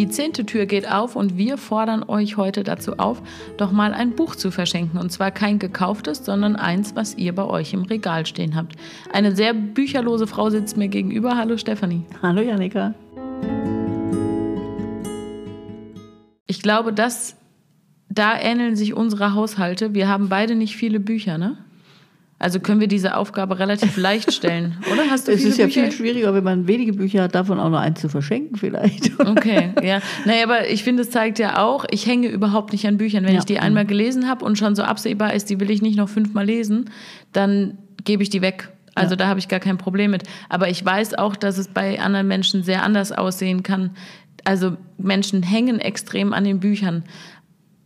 Die zehnte Tür geht auf und wir fordern euch heute dazu auf, doch mal ein Buch zu verschenken. Und zwar kein gekauftes, sondern eins, was ihr bei euch im Regal stehen habt. Eine sehr bücherlose Frau sitzt mir gegenüber. Hallo Stefanie. Hallo Janika. Ich glaube, dass da ähneln sich unsere Haushalte. Wir haben beide nicht viele Bücher, ne? Also können wir diese Aufgabe relativ leicht stellen, oder? Hast du es ist ja Bücher? viel schwieriger, wenn man wenige Bücher hat, davon auch nur eins zu verschenken vielleicht. Okay, ja. Naja, aber ich finde, es zeigt ja auch, ich hänge überhaupt nicht an Büchern. Wenn ja. ich die einmal gelesen habe und schon so absehbar ist, die will ich nicht noch fünfmal lesen, dann gebe ich die weg. Also ja. da habe ich gar kein Problem mit. Aber ich weiß auch, dass es bei anderen Menschen sehr anders aussehen kann. Also Menschen hängen extrem an den Büchern.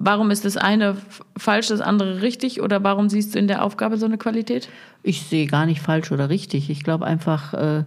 Warum ist das eine falsch, das andere richtig? Oder warum siehst du in der Aufgabe so eine Qualität? Ich sehe gar nicht falsch oder richtig. Ich glaube einfach, äh,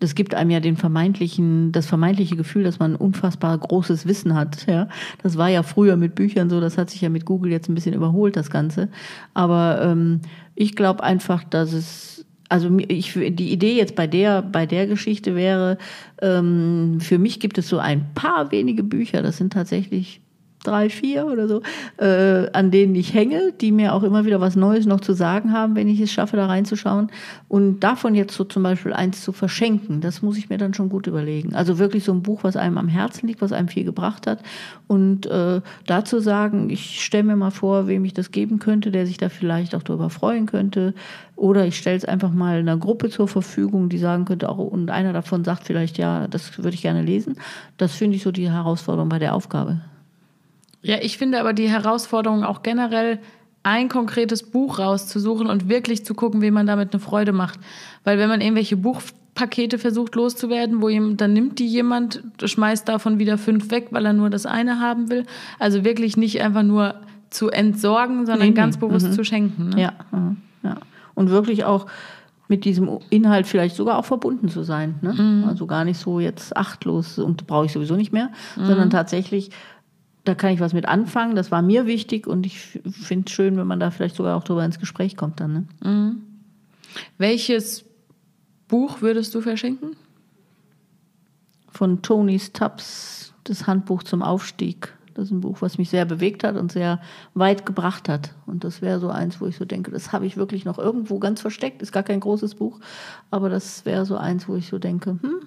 das gibt einem ja den vermeintlichen, das vermeintliche Gefühl, dass man unfassbar großes Wissen hat. Ja, das war ja früher mit Büchern so. Das hat sich ja mit Google jetzt ein bisschen überholt, das Ganze. Aber ähm, ich glaube einfach, dass es also ich, die Idee jetzt bei der, bei der Geschichte wäre, ähm, für mich gibt es so ein paar wenige Bücher, das sind tatsächlich drei, vier oder so, äh, an denen ich hänge, die mir auch immer wieder was Neues noch zu sagen haben, wenn ich es schaffe, da reinzuschauen. Und davon jetzt so zum Beispiel eins zu verschenken, das muss ich mir dann schon gut überlegen. Also wirklich so ein Buch, was einem am Herzen liegt, was einem viel gebracht hat. Und äh, dazu sagen, ich stelle mir mal vor, wem ich das geben könnte, der sich da vielleicht auch darüber freuen könnte. Oder ich stelle es einfach mal einer Gruppe zur Verfügung, die sagen könnte, auch, und einer davon sagt vielleicht, ja, das würde ich gerne lesen. Das finde ich so die Herausforderung bei der Aufgabe. Ja, ich finde aber die Herausforderung auch generell, ein konkretes Buch rauszusuchen und wirklich zu gucken, wie man damit eine Freude macht. Weil wenn man irgendwelche Buchpakete versucht loszuwerden, wo jemand, dann nimmt die jemand, schmeißt davon wieder fünf weg, weil er nur das eine haben will. Also wirklich nicht einfach nur zu entsorgen, sondern nee, ganz nee. bewusst mhm. zu schenken. Ne? Ja, ja. Und wirklich auch mit diesem Inhalt vielleicht sogar auch verbunden zu sein. Ne? Mhm. Also gar nicht so jetzt achtlos und brauche ich sowieso nicht mehr, mhm. sondern tatsächlich da kann ich was mit anfangen. Das war mir wichtig und ich finde es schön, wenn man da vielleicht sogar auch drüber ins Gespräch kommt dann. Ne? Mhm. Welches Buch würdest du verschenken? Von Tony Stubbs, das Handbuch zum Aufstieg. Das ist ein Buch, was mich sehr bewegt hat und sehr weit gebracht hat. Und das wäre so eins, wo ich so denke, das habe ich wirklich noch irgendwo ganz versteckt. Ist gar kein großes Buch, aber das wäre so eins, wo ich so denke, hm,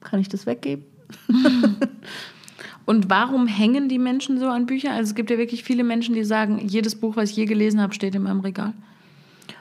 kann ich das weggeben? Und warum hängen die Menschen so an Büchern? Also es gibt ja wirklich viele Menschen, die sagen, jedes Buch, was ich je gelesen habe, steht in meinem Regal.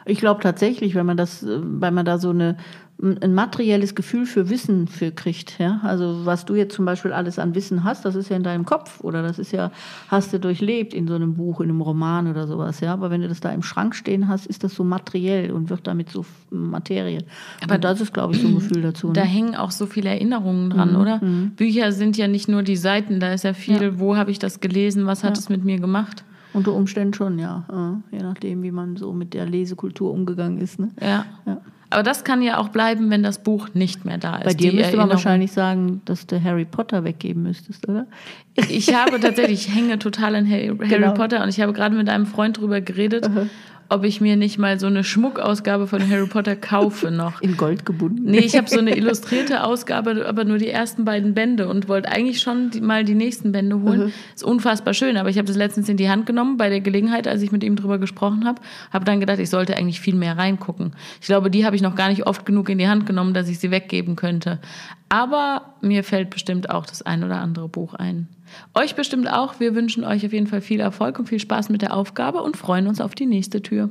Ich glaube tatsächlich, wenn man das, äh, weil man da so eine ein materielles Gefühl für Wissen für kriegt. Ja? Also was du jetzt zum Beispiel alles an Wissen hast, das ist ja in deinem Kopf oder das ist ja, hast du durchlebt in so einem Buch, in einem Roman oder sowas. Ja? Aber wenn du das da im Schrank stehen hast, ist das so materiell und wird damit so Materie. Aber und das ist, glaube ich, so ein Gefühl dazu. Da ne? hängen auch so viele Erinnerungen dran, mhm. oder? Mhm. Bücher sind ja nicht nur die Seiten, da ist ja viel, ja. wo habe ich das gelesen, was hat ja. es mit mir gemacht? Unter Umständen schon, ja. Je nachdem, wie man so mit der Lesekultur umgegangen ist. Ne? Ja. ja. Aber das kann ja auch bleiben, wenn das Buch nicht mehr da ist. Bei dir müsste man wahrscheinlich sagen, dass du Harry Potter weggeben müsstest, oder? Ich habe tatsächlich, ich hänge total an Harry, Harry genau. Potter und ich habe gerade mit einem Freund drüber geredet. Uh -huh ob ich mir nicht mal so eine Schmuckausgabe von Harry Potter kaufe noch. In Gold gebunden? Nee, ich habe so eine illustrierte Ausgabe, aber nur die ersten beiden Bände und wollte eigentlich schon die, mal die nächsten Bände holen. Mhm. Ist unfassbar schön, aber ich habe das letztens in die Hand genommen bei der Gelegenheit, als ich mit ihm drüber gesprochen habe. Habe dann gedacht, ich sollte eigentlich viel mehr reingucken. Ich glaube, die habe ich noch gar nicht oft genug in die Hand genommen, dass ich sie weggeben könnte. Aber mir fällt bestimmt auch das ein oder andere Buch ein. Euch bestimmt auch. Wir wünschen euch auf jeden Fall viel Erfolg und viel Spaß mit der Aufgabe und freuen uns auf die nächste Tür.